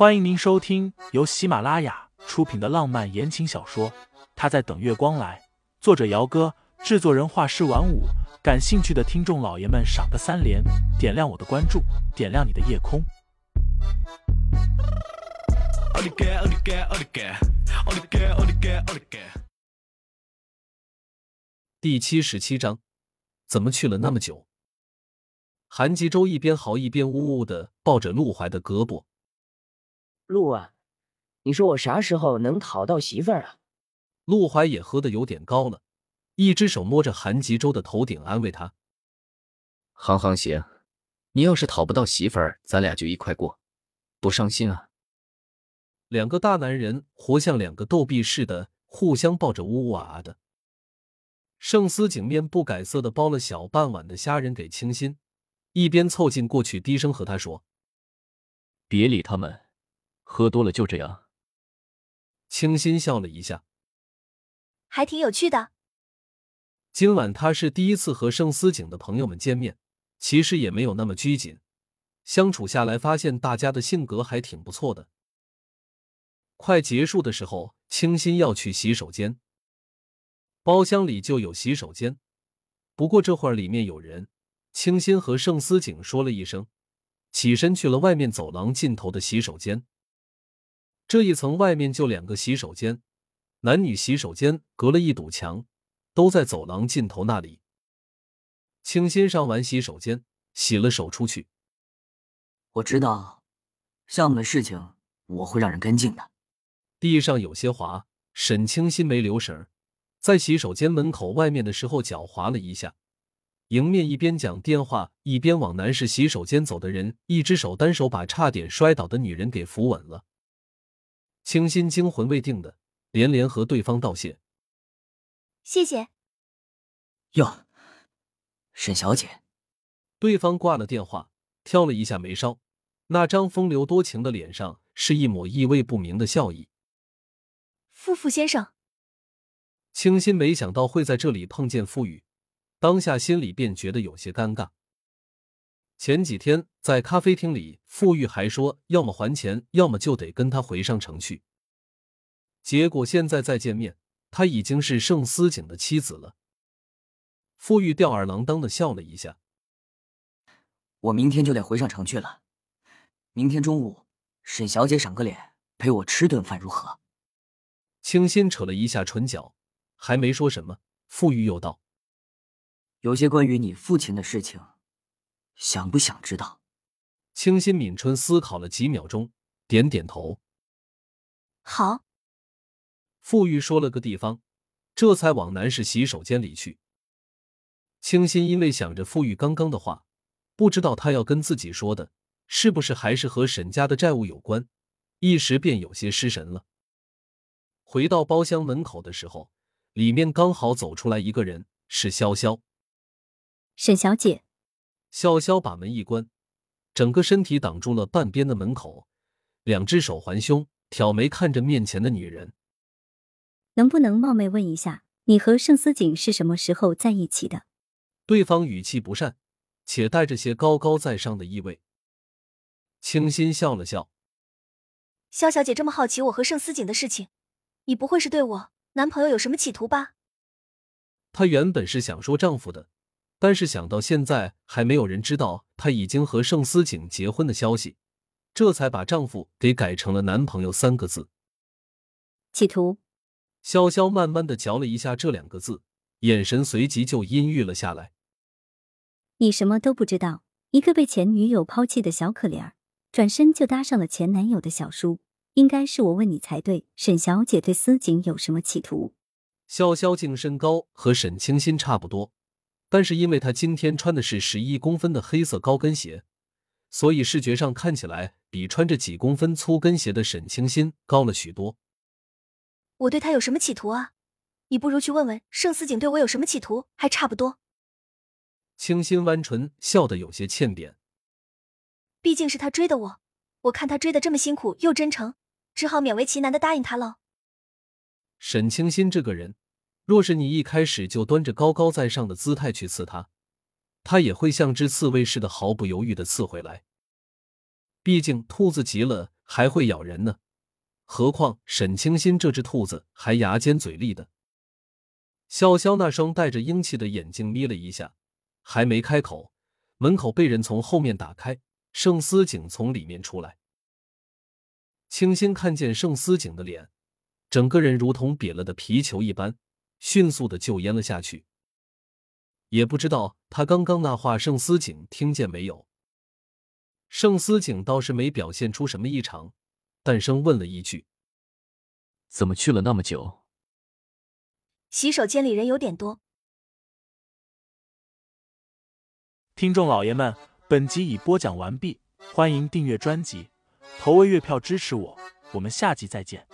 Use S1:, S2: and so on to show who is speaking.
S1: 欢迎您收听由喜马拉雅出品的浪漫言情小说《他在等月光来》，作者：姚哥，制作人：画师晚舞。感兴趣的听众老爷们，赏个三连，点亮我的关注，点亮你的夜空。
S2: 第七十七章，怎么去了那么久？韩吉洲一边嚎一边呜呜的抱着陆怀的胳膊。
S3: 陆啊，你说我啥时候能讨到媳妇儿啊？
S2: 陆怀也喝的有点高了，一只手摸着韩吉洲的头顶安慰他：“
S4: 行行行，你要是讨不到媳妇儿，咱俩就一块过，不伤心啊。”
S2: 两个大男人活像两个逗比似的，互相抱着呜呜啊啊的。盛思景面不改色的剥了小半碗的虾仁给清新，一边凑近过去低声和他说：“
S5: 别理他们，喝多了就这样。”
S2: 清新笑了一下，
S6: 还挺有趣的。
S2: 今晚他是第一次和盛思景的朋友们见面，其实也没有那么拘谨，相处下来发现大家的性格还挺不错的。快结束的时候，清新要去洗手间，包厢里就有洗手间。不过这会儿里面有人，清新和盛思景说了一声，起身去了外面走廊尽头的洗手间。这一层外面就两个洗手间，男女洗手间隔了一堵墙，都在走廊尽头那里。清新上完洗手间，洗了手出去。
S7: 我知道，项目的事情我会让人跟进的。
S2: 地上有些滑，沈清新没留神，在洗手间门口外面的时候脚滑了一下，迎面一边讲电话一边往男士洗手间走的人，一只手单手把差点摔倒的女人给扶稳了。清新惊魂未定的连连和对方道谢：“
S6: 谢谢。”
S7: 哟，沈小姐。
S2: 对方挂了电话，挑了一下眉梢，那张风流多情的脸上是一抹意味不明的笑意。
S6: 傅傅先生，
S2: 清新没想到会在这里碰见傅宇，当下心里便觉得有些尴尬。前几天在咖啡厅里，傅玉还说要么还钱，要么就得跟他回上城去。结果现在再见面，他已经是盛思景的妻子了。傅玉吊儿郎当的笑了一下：“
S7: 我明天就得回上城去了，明天中午沈小姐赏个脸，陪我吃顿饭如何？”
S2: 清新扯了一下唇角，还没说什么，傅玉又道：“
S7: 有些关于你父亲的事情，想不想知道？”
S2: 清新敏春思考了几秒钟，点点头：“
S6: 好。”
S2: 傅玉说了个地方，这才往男士洗手间里去。清新因为想着傅玉刚刚的话，不知道他要跟自己说的是不是还是和沈家的债务有关，一时便有些失神了。回到包厢门口的时候，里面刚好走出来一个人，是潇潇。
S8: 沈小姐，
S2: 潇潇把门一关，整个身体挡住了半边的门口，两只手环胸，挑眉看着面前的女人。
S8: 能不能冒昧问一下，你和盛思景是什么时候在一起的？
S2: 对方语气不善，且带着些高高在上的意味。清新笑了笑，
S6: 萧小姐这么好奇我和盛思景的事情。你不会是对我男朋友有什么企图吧？
S2: 她原本是想说丈夫的，但是想到现在还没有人知道她已经和盛思景结婚的消息，这才把丈夫给改成了男朋友三个字。
S8: 企图。
S2: 潇潇慢慢的嚼了一下这两个字，眼神随即就阴郁了下来。
S8: 你什么都不知道，一个被前女友抛弃的小可怜儿，转身就搭上了前男友的小叔。应该是我问你才对，沈小姐对思景有什么企图？
S2: 潇潇净身高和沈清新差不多，但是因为他今天穿的是十一公分的黑色高跟鞋，所以视觉上看起来比穿着几公分粗跟鞋的沈清新高了许多。
S6: 我对他有什么企图啊？你不如去问问盛思景对我有什么企图，还差不多。
S2: 清新弯唇笑得有些欠扁，
S6: 毕竟是他追的我，我看他追的这么辛苦又真诚。只好勉为其难的答应他了。
S2: 沈清新这个人，若是你一开始就端着高高在上的姿态去刺他，他也会像只刺猬似的毫不犹豫的刺回来。毕竟兔子急了还会咬人呢。何况沈清心这只兔子还牙尖嘴利的。潇潇那双带着英气的眼睛眯了一下，还没开口，门口被人从后面打开，盛思景从里面出来。清新看见盛思景的脸，整个人如同瘪了的皮球一般，迅速的就淹了下去。也不知道他刚刚那话盛思景听见没有。盛思景倒是没表现出什么异常，淡声问了一句：“
S5: 怎么去了那么久？”
S6: 洗手间里人有点多。
S1: 听众老爷们，本集已播讲完毕，欢迎订阅专辑，投喂月票支持我，我们下集再见。